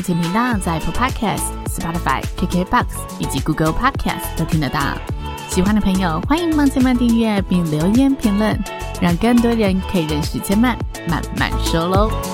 目前频道在 Apple Podcast、Spotify、KKBox 以及 Google Podcast 都听得到。喜欢的朋友欢迎帮千曼订阅并留言评论，让更多人可以认识千曼慢慢说喽。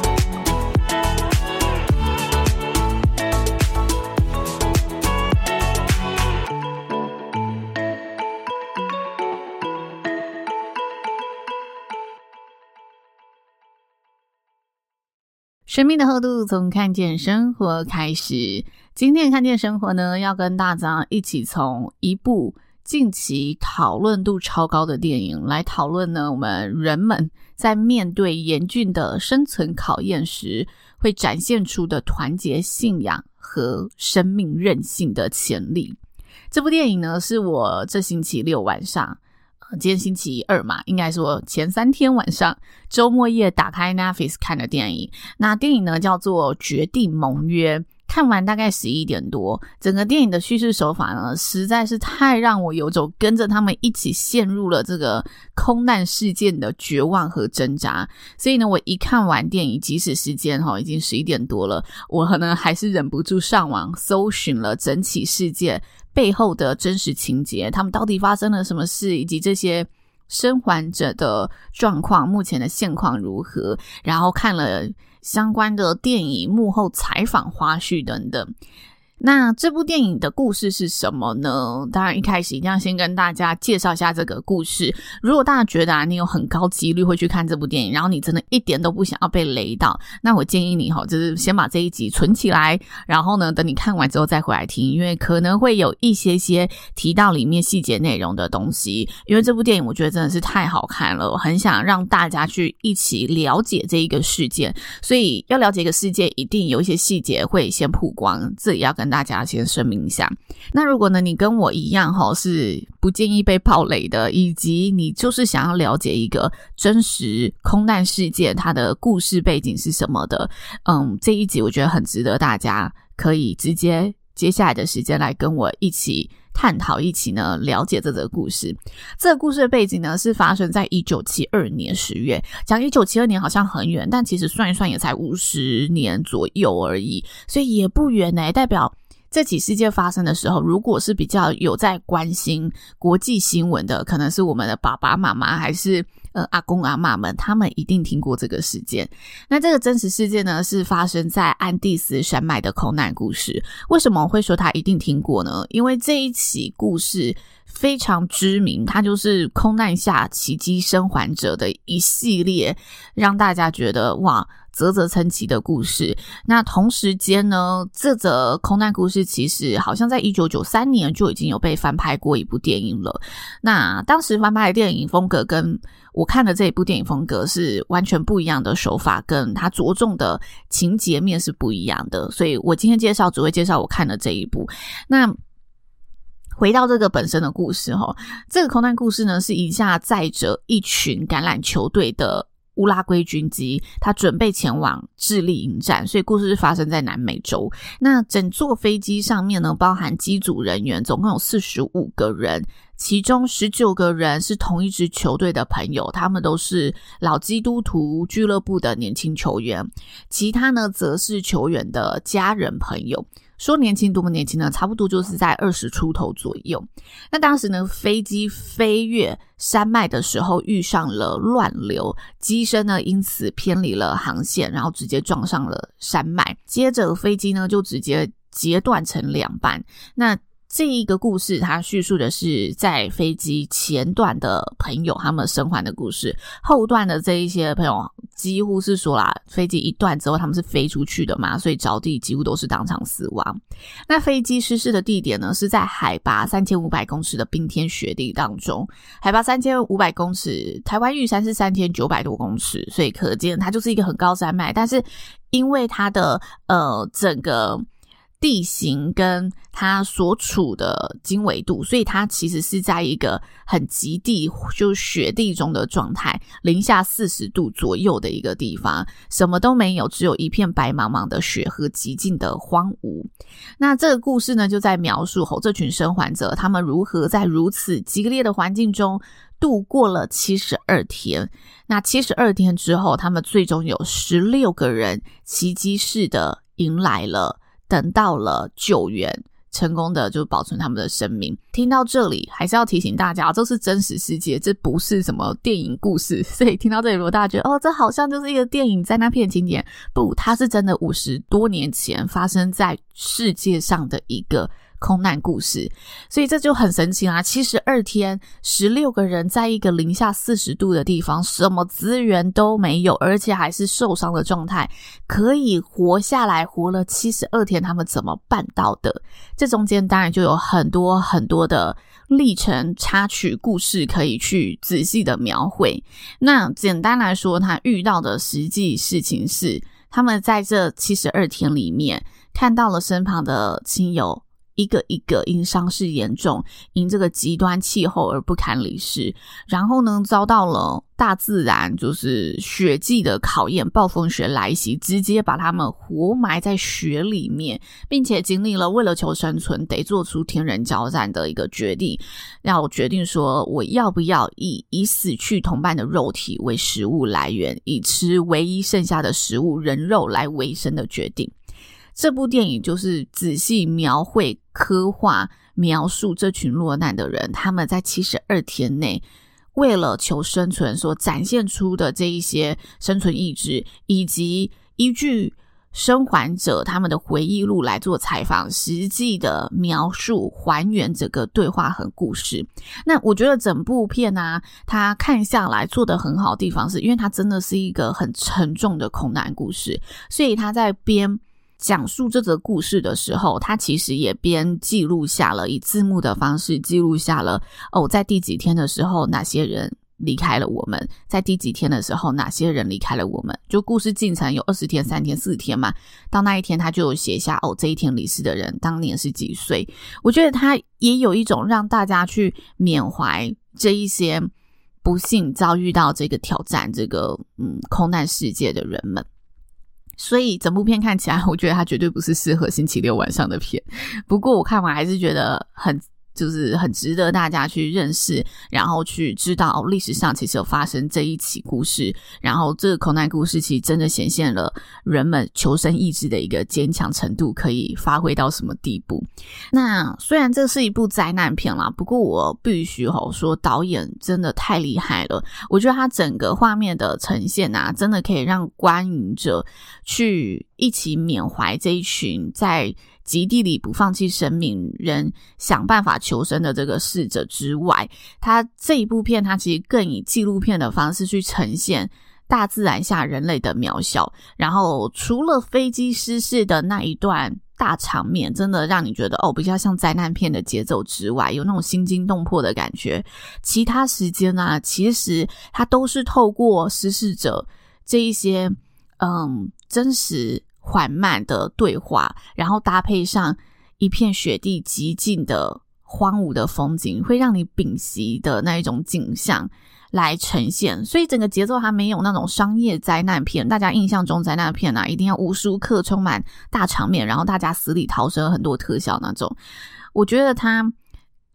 生命的厚度从看见生活开始。今天看见生活呢，要跟大家一起从一部近期讨论度超高的电影来讨论呢，我们人们在面对严峻的生存考验时，会展现出的团结、信仰和生命韧性的潜力。这部电影呢，是我这星期六晚上。今天星期二嘛，应该说前三天晚上周末夜打开 Netflix 看的电影。那电影呢叫做《绝地盟约》，看完大概十一点多。整个电影的叙事手法呢，实在是太让我有种跟着他们一起陷入了这个空难事件的绝望和挣扎。所以呢，我一看完电影，即使时间哈已经十一点多了，我可能还是忍不住上网搜寻了整起事件背后的真实情节，他们到底发生了什么事，以及这些生还者的状况，目前的现况如何？然后看了相关的电影幕后采访花絮等等。那这部电影的故事是什么呢？当然，一开始一定要先跟大家介绍一下这个故事。如果大家觉得啊，你有很高几率会去看这部电影，然后你真的一点都不想要被雷到，那我建议你哈，就是先把这一集存起来，然后呢，等你看完之后再回来听，因为可能会有一些些提到里面细节内容的东西。因为这部电影我觉得真的是太好看了，我很想让大家去一起了解这一个事件。所以要了解一个事件，一定有一些细节会先曝光，这也要跟大家先声明一下。那如果呢，你跟我一样哈，是不建议被爆雷的，以及你就是想要了解一个真实空难事件它的故事背景是什么的，嗯，这一集我觉得很值得大家可以直接接下来的时间来跟我一起探讨，一起呢了解这则故事。这个故事的背景呢是发生在一九七二年十月，讲一九七二年好像很远，但其实算一算也才五十年左右而已，所以也不远呢，代表。这起事件发生的时候，如果是比较有在关心国际新闻的，可能是我们的爸爸妈妈，还是呃阿公阿妈们，他们一定听过这个事件。那这个真实事件呢，是发生在安第斯山脉的空难故事。为什么我会说他一定听过呢？因为这一起故事非常知名，它就是空难下奇迹生还者的一系列，让大家觉得哇。啧啧称奇的故事。那同时间呢，这则空难故事其实好像在一九九三年就已经有被翻拍过一部电影了。那当时翻拍的电影风格跟我看的这一部电影风格是完全不一样的手法，跟它着重的情节面是不一样的。所以我今天介绍只会介绍我看的这一部。那回到这个本身的故事哈，这个空难故事呢是一架载着一群橄榄球队的。乌拉圭军机，他准备前往智利迎战，所以故事是发生在南美洲。那整座飞机上面呢，包含机组人员，总共有四十五个人，其中十九个人是同一支球队的朋友，他们都是老基督徒俱乐部的年轻球员，其他呢，则是球员的家人朋友。说年轻多么年轻呢？差不多就是在二十出头左右。那当时呢，飞机飞越山脉的时候遇上了乱流，机身呢因此偏离了航线，然后直接撞上了山脉。接着飞机呢就直接截断成两半。那这一个故事，它叙述的是在飞机前段的朋友他们生还的故事，后段的这一些朋友几乎是说啦，飞机一断之后，他们是飞出去的嘛，所以着地几乎都是当场死亡。那飞机失事的地点呢，是在海拔三千五百公尺的冰天雪地当中。海拔三千五百公尺，台湾玉山是三千九百多公尺，所以可见它就是一个很高山脉。但是因为它的呃整个。地形跟它所处的经纬度，所以它其实是在一个很极地，就雪地中的状态，零下四十度左右的一个地方，什么都没有，只有一片白茫茫的雪和极尽的荒芜。那这个故事呢，就在描述后这群生还者他们如何在如此激烈的环境中度过了七十二天。那七十二天之后，他们最终有十六个人奇迹似的迎来了。等到了救援，成功的就保存他们的生命。听到这里，还是要提醒大家，这是真实世界，这不是什么电影故事。所以听到这里，如果大家觉得哦，这好像就是一个电影在那片景点，不，它是真的五十多年前发生在世界上的一个。空难故事，所以这就很神奇啦！七十二天，十六个人在一个零下四十度的地方，什么资源都没有，而且还是受伤的状态，可以活下来，活了七十二天，他们怎么办到的？这中间当然就有很多很多的历程插曲故事可以去仔细的描绘。那简单来说，他遇到的实际事情是，他们在这七十二天里面看到了身旁的亲友。一个一个因伤势严重，因这个极端气候而不堪离世，然后呢，遭到了大自然就是雪季的考验，暴风雪来袭，直接把他们活埋在雪里面，并且经历了为了求生存得做出天人交战的一个决定，要决定说我要不要以以死去同伴的肉体为食物来源，以吃唯一剩下的食物人肉来维生的决定。这部电影就是仔细描绘、刻画、描述这群落难的人，他们在七十二天内为了求生存所展现出的这一些生存意志，以及依据生还者他们的回忆录来做采访，实际的描述、还原整个对话和故事。那我觉得整部片呢、啊，它看下来做得很好的地方是，因为它真的是一个很沉重的空难故事，所以他在编。讲述这则故事的时候，他其实也边记录下了以字幕的方式记录下了哦，在第几天的时候，哪些人离开了我们？在第几天的时候，哪些人离开了我们？就故事进程有二十天、三天、四天嘛。到那一天，他就写下哦，这一天离世的人当年是几岁？我觉得他也有一种让大家去缅怀这一些不幸遭遇到这个挑战、这个嗯空难世界的人们。所以整部片看起来，我觉得它绝对不是适合星期六晚上的片。不过我看完还是觉得很。就是很值得大家去认识，然后去知道历史上其实有发生这一起故事，然后这个口难故事其实真的显现了人们求生意志的一个坚强程度可以发挥到什么地步。那虽然这是一部灾难片啦，不过我必须吼说导演真的太厉害了，我觉得他整个画面的呈现啊，真的可以让观影者去一起缅怀这一群在。极地里不放弃生命，人想办法求生的这个逝者之外，他这一部片，他其实更以纪录片的方式去呈现大自然下人类的渺小。然后，除了飞机失事的那一段大场面，真的让你觉得哦，比较像灾难片的节奏之外，有那种心惊动魄的感觉。其他时间呢、啊，其实它都是透过失事者这一些嗯真实。缓慢的对话，然后搭配上一片雪地极尽的荒芜的风景，会让你屏息的那一种景象来呈现。所以整个节奏还没有那种商业灾难片，大家印象中灾难片啊，一定要无时无刻充满大场面，然后大家死里逃生，很多特效那种。我觉得它。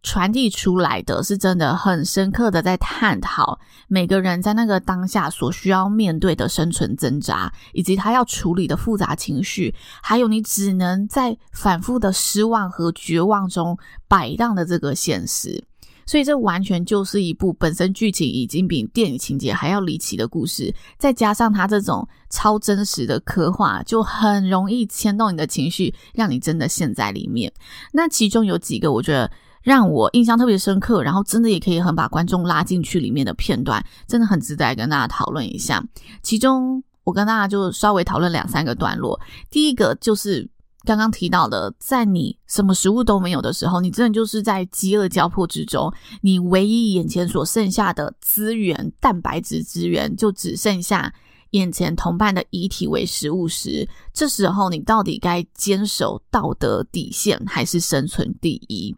传递出来的是真的很深刻的在探讨每个人在那个当下所需要面对的生存挣扎，以及他要处理的复杂情绪，还有你只能在反复的失望和绝望中摆荡的这个现实。所以这完全就是一部本身剧情已经比电影情节还要离奇的故事，再加上他这种超真实的刻画，就很容易牵动你的情绪，让你真的陷在里面。那其中有几个我觉得。让我印象特别深刻，然后真的也可以很把观众拉进去里面的片段，真的很值得跟大家讨论一下。其中我跟大家就稍微讨论两三个段落。第一个就是刚刚提到的，在你什么食物都没有的时候，你真的就是在饥饿交迫之中，你唯一眼前所剩下的资源，蛋白质资源，就只剩下眼前同伴的遗体为食物时，这时候你到底该坚守道德底线，还是生存第一？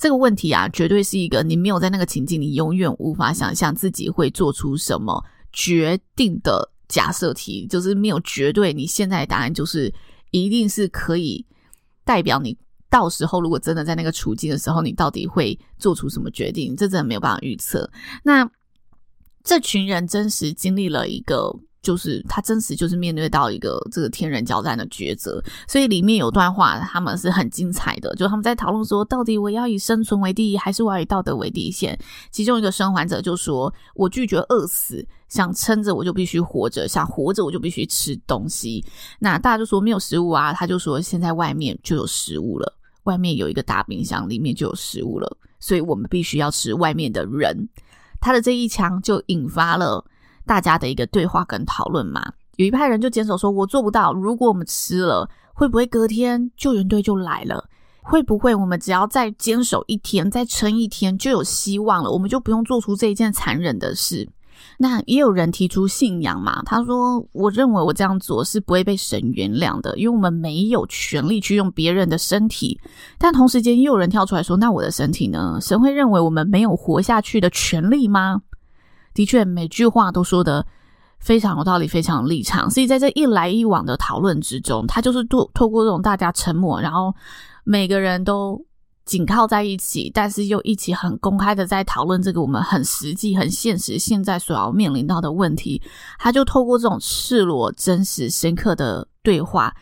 这个问题啊，绝对是一个你没有在那个情境，你永远无法想象自己会做出什么决定的假设题，就是没有绝对。你现在的答案就是一定是可以代表你到时候如果真的在那个处境的时候，你到底会做出什么决定，这真的没有办法预测。那这群人真实经历了一个。就是他真实就是面对到一个这个天人交战的抉择，所以里面有段话他们是很精彩的，就他们在讨论说，到底我要以生存为第一，还是我要以道德为底线？其中一个生还者就说：“我拒绝饿死，想撑着我就必须活着，想活着我就必须吃东西。”那大家就说没有食物啊，他就说现在外面就有食物了，外面有一个大冰箱，里面就有食物了，所以我们必须要吃外面的人。他的这一枪就引发了。大家的一个对话跟讨论嘛，有一派人就坚守说：“我做不到。如果我们吃了，会不会隔天救援队就来了？会不会我们只要再坚守一天，再撑一天，就有希望了？我们就不用做出这一件残忍的事？”那也有人提出信仰嘛，他说：“我认为我这样做是不会被神原谅的，因为我们没有权利去用别人的身体。但同时间，也有人跳出来说：‘那我的身体呢？神会认为我们没有活下去的权利吗？’”的确，每句话都说的非常有道理，非常有立场。所以在这一来一往的讨论之中，他就是透透过这种大家沉默，然后每个人都紧靠在一起，但是又一起很公开的在讨论这个我们很实际、很现实现在所要面临到的问题。他就透过这种赤裸、真实、深刻的对话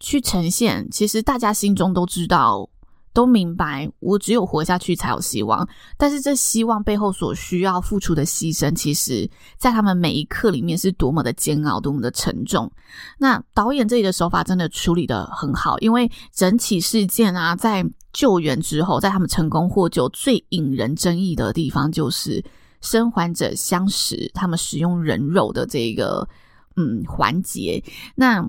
去呈现，其实大家心中都知道。都明白，我只有活下去才有希望。但是这希望背后所需要付出的牺牲，其实在他们每一刻里面是多么的煎熬，多么的沉重。那导演这里的手法真的处理得很好，因为整起事件啊，在救援之后，在他们成功获救，最引人争议的地方就是生还者相识，他们使用人肉的这个嗯环节。那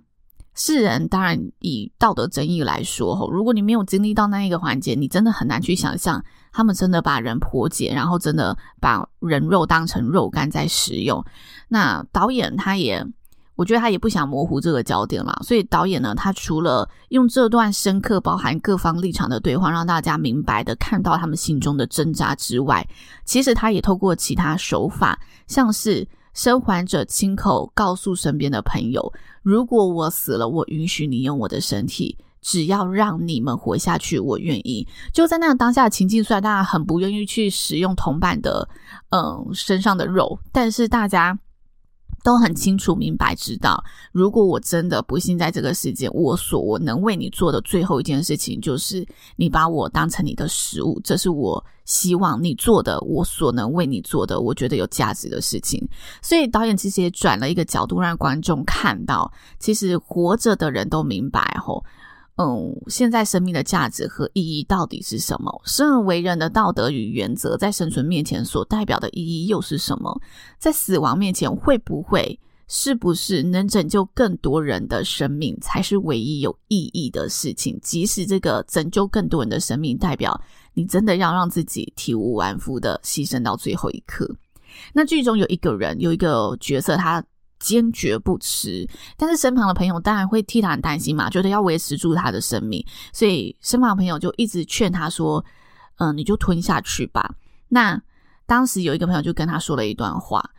世人当然以道德争议来说，如果你没有经历到那一个环节，你真的很难去想象他们真的把人剖解，然后真的把人肉当成肉干在食用。那导演他也，我觉得他也不想模糊这个焦点嘛，所以导演呢，他除了用这段深刻、包含各方立场的对话，让大家明白的看到他们心中的挣扎之外，其实他也透过其他手法，像是。生还者亲口告诉身边的朋友：“如果我死了，我允许你用我的身体，只要让你们活下去，我愿意。”就在那样当下的情境，虽然大家很不愿意去使用同伴的嗯身上的肉，但是大家。都很清楚明白知道，如果我真的不幸在这个世界，我所我能为你做的最后一件事情，就是你把我当成你的食物。这是我希望你做的，我所能为你做的，我觉得有价值的事情。所以导演其实也转了一个角度，让观众看到，其实活着的人都明白吼。嗯，现在生命的价值和意义到底是什么？生而为人的道德与原则，在生存面前所代表的意义又是什么？在死亡面前，会不会是不是能拯救更多人的生命，才是唯一有意义的事情？即使这个拯救更多人的生命，代表你真的要让自己体无完肤的牺牲到最后一刻。那剧中有一个人，有一个角色，他。坚决不吃，但是身旁的朋友当然会替他很担心嘛，觉得要维持住他的生命，所以身旁的朋友就一直劝他说：“嗯、你就吞下去吧。”那当时有一个朋友就跟他说了一段话：“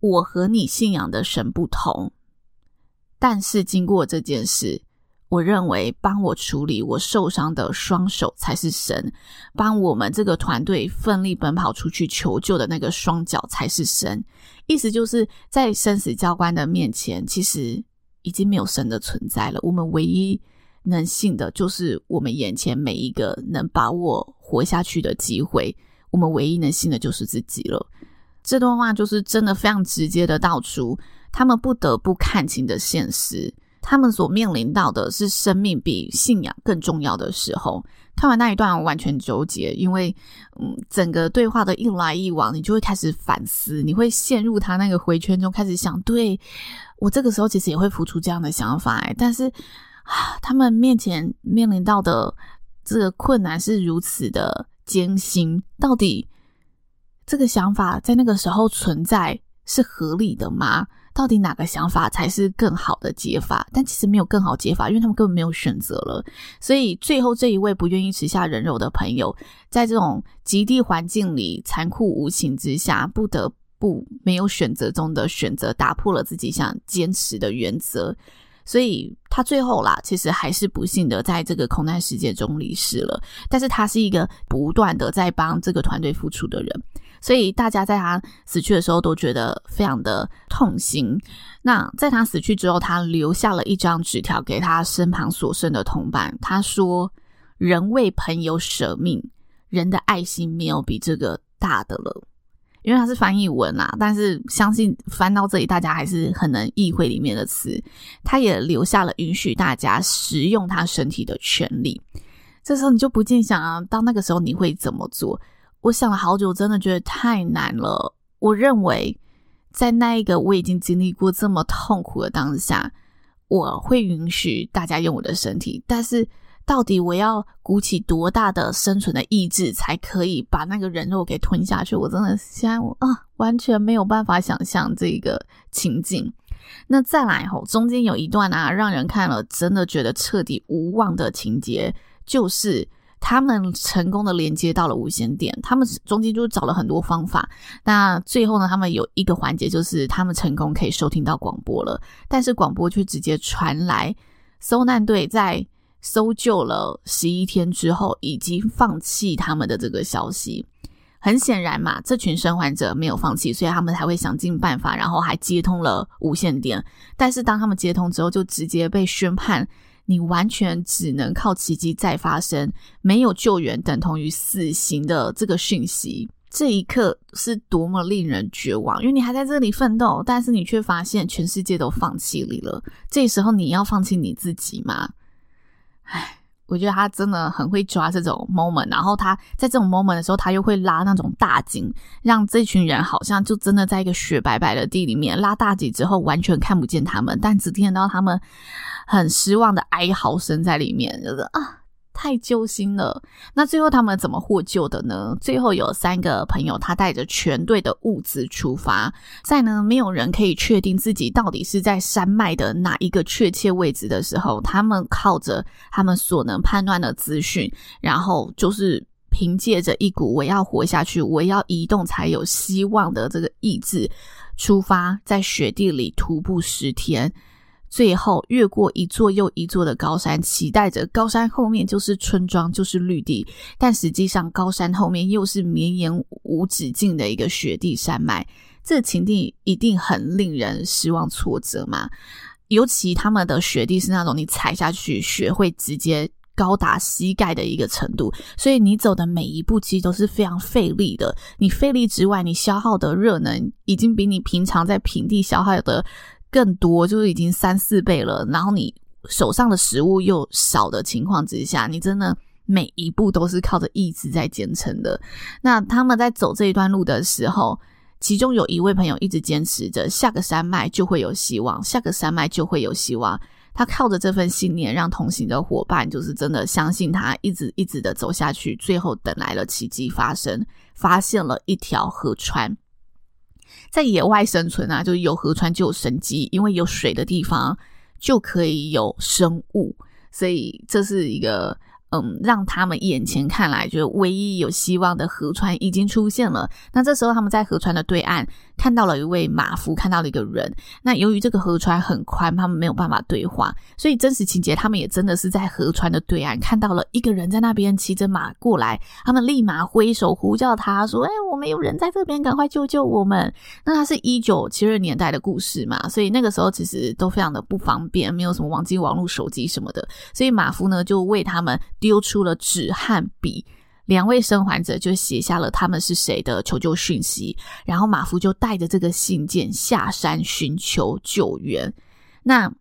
我和你信仰的神不同，但是经过这件事。”我认为帮我处理我受伤的双手才是神，帮我们这个团队奋力奔跑出去求救的那个双脚才是神。意思就是在生死教官的面前，其实已经没有神的存在了。我们唯一能信的就是我们眼前每一个能把握活下去的机会。我们唯一能信的就是自己了。这段话就是真的非常直接的道出他们不得不看清的现实。他们所面临到的是生命比信仰更重要的时候。看完那一段，我完全纠结，因为嗯，整个对话的一来一往，你就会开始反思，你会陷入他那个回圈中，开始想，对，我这个时候其实也会浮出这样的想法，哎，但是啊，他们面前面临到的这个困难是如此的艰辛，到底这个想法在那个时候存在是合理的吗？到底哪个想法才是更好的解法？但其实没有更好解法，因为他们根本没有选择了。所以最后这一位不愿意吃下人肉的朋友，在这种极地环境里残酷无情之下，不得不没有选择中的选择，打破了自己想坚持的原则。所以他最后啦，其实还是不幸的在这个空难事件中离世了。但是他是一个不断的在帮这个团队付出的人。所以大家在他死去的时候都觉得非常的痛心。那在他死去之后，他留下了一张纸条给他身旁所剩的同伴。他说：“人为朋友舍命，人的爱心没有比这个大的了。”因为他是翻译文啊，但是相信翻到这里，大家还是很能意会里面的词。他也留下了允许大家食用他身体的权利。这时候你就不禁想啊，到那个时候你会怎么做？我想了好久，真的觉得太难了。我认为，在那一个我已经经历过这么痛苦的当下，我会允许大家用我的身体。但是，到底我要鼓起多大的生存的意志，才可以把那个人肉给吞下去？我真的现在啊，完全没有办法想象这个情景。那再来吼，中间有一段啊，让人看了真的觉得彻底无望的情节，就是。他们成功的连接到了无线电，他们中间就找了很多方法。那最后呢，他们有一个环节就是他们成功可以收听到广播了，但是广播却直接传来搜难队在搜救了十一天之后已经放弃他们的这个消息。很显然嘛，这群生还者没有放弃，所以他们才会想尽办法，然后还接通了无线电。但是当他们接通之后，就直接被宣判。你完全只能靠奇迹再发生，没有救援等同于死刑的这个讯息，这一刻是多么令人绝望！因为你还在这里奋斗，但是你却发现全世界都放弃你了。这时候你要放弃你自己吗？唉。我觉得他真的很会抓这种 moment，然后他在这种 moment 的时候，他又会拉那种大景，让这群人好像就真的在一个雪白白的地里面拉大景之后，完全看不见他们，但只听得到他们很失望的哀嚎声在里面，就是啊。太揪心了。那最后他们怎么获救的呢？最后有三个朋友，他带着全队的物资出发，在呢没有人可以确定自己到底是在山脉的哪一个确切位置的时候，他们靠着他们所能判断的资讯，然后就是凭借着一股我要活下去，我要移动才有希望的这个意志，出发，在雪地里徒步十天。最后越过一座又一座的高山，期待着高山后面就是村庄，就是绿地。但实际上，高山后面又是绵延无止境的一个雪地山脉。这情境一定很令人失望挫折嘛？尤其他们的雪地是那种你踩下去，雪会直接高达膝盖的一个程度，所以你走的每一步其实都是非常费力的。你费力之外，你消耗的热能已经比你平常在平地消耗的。更多就是已经三四倍了，然后你手上的食物又少的情况之下，你真的每一步都是靠着意志在坚撑的。那他们在走这一段路的时候，其中有一位朋友一直坚持着，下个山脉就会有希望，下个山脉就会有希望。他靠着这份信念，让同行的伙伴就是真的相信他，一直一直的走下去，最后等来了奇迹发生，发现了一条河川。在野外生存啊，就是有河川就有生机，因为有水的地方就可以有生物，所以这是一个。嗯，让他们眼前看来就唯一有希望的河川已经出现了。那这时候他们在河川的对岸看到了一位马夫，看到了一个人。那由于这个河川很宽，他们没有办法对话，所以真实情节他们也真的是在河川的对岸看到了一个人在那边骑着马过来。他们立马挥手呼叫他说：“哎，我们有人在这边，赶快救救我们！”那他是一九七二年代的故事嘛，所以那个时候其实都非常的不方便，没有什么网际网络、手机什么的，所以马夫呢就为他们。丢出了纸和笔，两位生还者就写下了他们是谁的求救讯息，然后马夫就带着这个信件下山寻求救援。那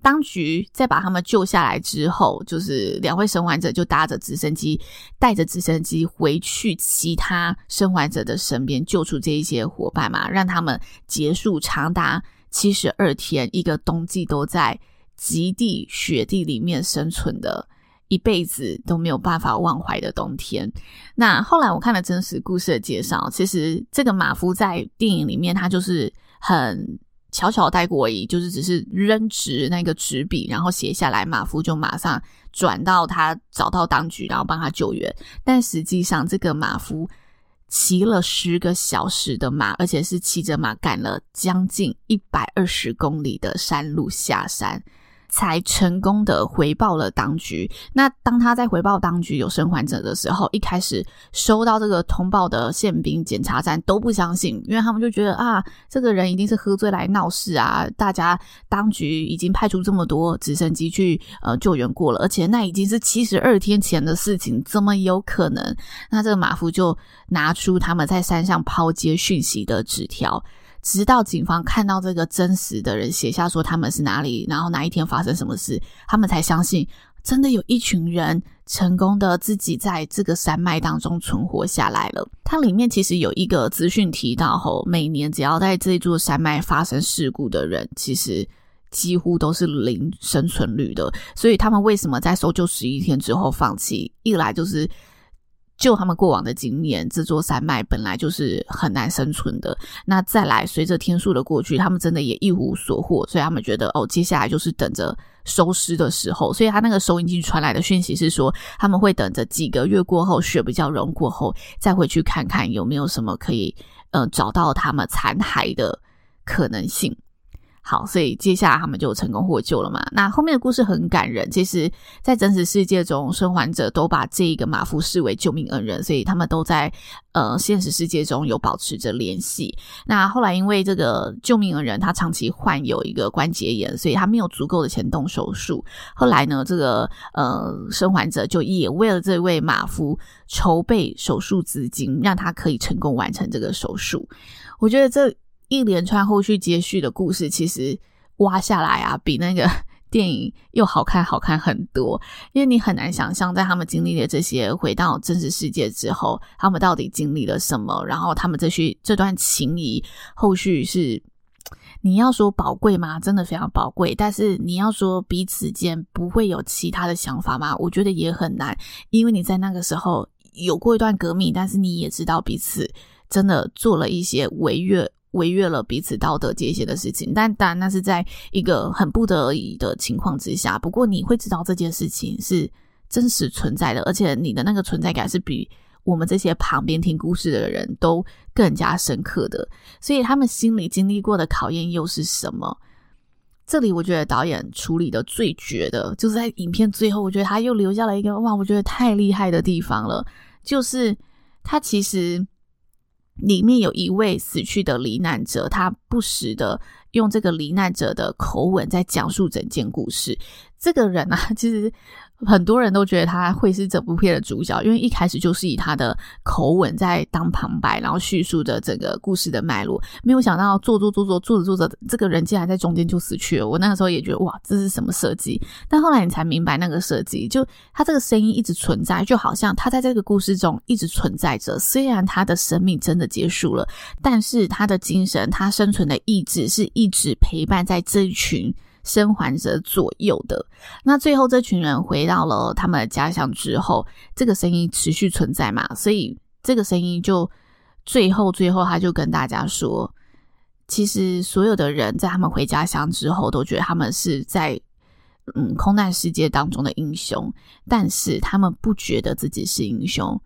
当局在把他们救下来之后，就是两位生还者就搭着直升机，带着直升机回去其他生还者的身边，救出这一些伙伴嘛，让他们结束长达七十二天一个冬季都在极地雪地里面生存的。一辈子都没有办法忘怀的冬天。那后来我看了真实故事的介绍，其实这个马夫在电影里面他就是很悄悄带过而已，就是只是扔直那个纸笔，然后写下来，马夫就马上转到他找到当局，然后帮他救援。但实际上，这个马夫骑了十个小时的马，而且是骑着马赶了将近一百二十公里的山路下山。才成功的回报了当局。那当他在回报当局有生还者的时候，一开始收到这个通报的宪兵、检查站都不相信，因为他们就觉得啊，这个人一定是喝醉来闹事啊。大家当局已经派出这么多直升机去呃救援过了，而且那已经是七十二天前的事情，怎么有可能？那这个马夫就拿出他们在山上抛接讯息的纸条。直到警方看到这个真实的人写下说他们是哪里，然后哪一天发生什么事，他们才相信真的有一群人成功的自己在这个山脉当中存活下来了。它里面其实有一个资讯提到，后每年只要在这座山脉发生事故的人，其实几乎都是零生存率的。所以他们为什么在搜救十一天之后放弃？一来就是。就他们过往的经验，这座山脉本来就是很难生存的。那再来，随着天数的过去，他们真的也一无所获，所以他们觉得哦，接下来就是等着收尸的时候。所以他那个收音机传来的讯息是说，他们会等着几个月过后，雪比较融过后，再回去看看有没有什么可以呃找到他们残骸的可能性。好，所以接下来他们就成功获救了嘛。那后面的故事很感人。其实，在真实世界中，生还者都把这一个马夫视为救命恩人，所以他们都在呃现实世界中有保持着联系。那后来因为这个救命恩人他长期患有一个关节炎，所以他没有足够的钱动手术。后来呢，这个呃生还者就也为了这位马夫筹备手术资金，让他可以成功完成这个手术。我觉得这。一连串后续接续的故事，其实挖下来啊，比那个 电影又好看好看很多。因为你很难想象，在他们经历了这些，回到真实世界之后，他们到底经历了什么？然后他们这些这段情谊，后续是你要说宝贵吗？真的非常宝贵。但是你要说彼此间不会有其他的想法吗？我觉得也很难，因为你在那个时候有过一段革命，但是你也知道彼此真的做了一些违约。违越了彼此道德界限的事情，但当然那是在一个很不得已的情况之下。不过你会知道这件事情是真实存在的，而且你的那个存在感是比我们这些旁边听故事的人都更加深刻的。所以他们心里经历过的考验又是什么？这里我觉得导演处理的最绝的，就是在影片最后，我觉得他又留下了一个哇，我觉得太厉害的地方了，就是他其实。里面有一位死去的罹难者，他不时的用这个罹难者的口吻在讲述整件故事。这个人啊，其实。很多人都觉得他会是这部片的主角，因为一开始就是以他的口吻在当旁白，然后叙述着整个故事的脉络。没有想到做做做做做着做着，这个人竟然在中间就死去了。我那个时候也觉得哇，这是什么设计？但后来你才明白，那个设计就他这个声音一直存在，就好像他在这个故事中一直存在着。虽然他的生命真的结束了，但是他的精神，他生存的意志是一直陪伴在这一群。生还者左右的。那最后，这群人回到了他们的家乡之后，这个声音持续存在嘛？所以这个声音就最后最后，他就跟大家说，其实所有的人在他们回家乡之后，都觉得他们是在嗯空难世界当中的英雄，但是他们不觉得自己是英雄，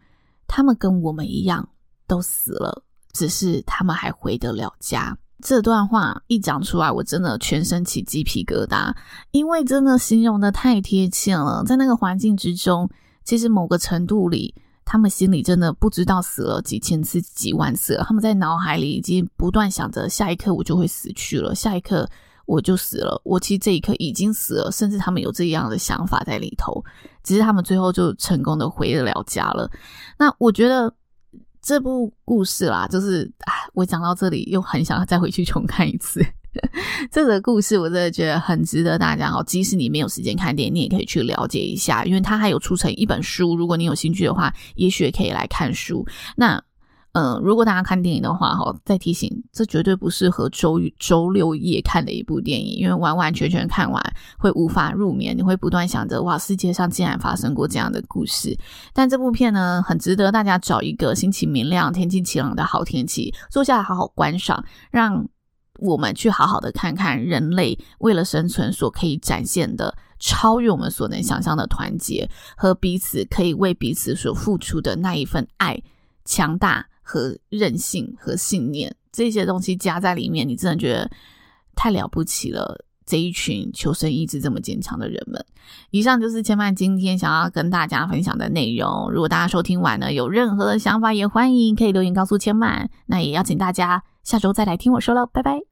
他们跟我们一样都死了，只是他们还回得了家。这段话一讲出来，我真的全身起鸡皮疙瘩，因为真的形容的太贴切了。在那个环境之中，其实某个程度里，他们心里真的不知道死了几千次、几万次。他们在脑海里已经不断想着：下一刻我就会死去了，下一刻我就死了。我其实这一刻已经死了，甚至他们有这样的想法在里头。只是他们最后就成功的回得了家了。那我觉得。这部故事啦，就是啊，我讲到这里又很想再回去重看一次，这个故事我真的觉得很值得大家哦，即使你没有时间看电影，你也可以去了解一下，因为它还有出成一本书。如果你有兴趣的话，也许也可以来看书。那。嗯，如果大家看电影的话，哈，再提醒，这绝对不适合周周六夜看的一部电影，因为完完全全看完会无法入眠，你会不断想着，哇，世界上竟然发生过这样的故事。但这部片呢，很值得大家找一个心情明亮、天气晴朗的好天气，坐下来好好观赏，让我们去好好的看看人类为了生存所可以展现的超越我们所能想象的团结和彼此可以为彼此所付出的那一份爱，强大。和韧性和信念这些东西加在里面，你真的觉得太了不起了！这一群求生意志这么坚强的人们。以上就是千曼今天想要跟大家分享的内容。如果大家收听完了有任何的想法，也欢迎可以留言告诉千曼。那也邀请大家下周再来听我说喽，拜拜。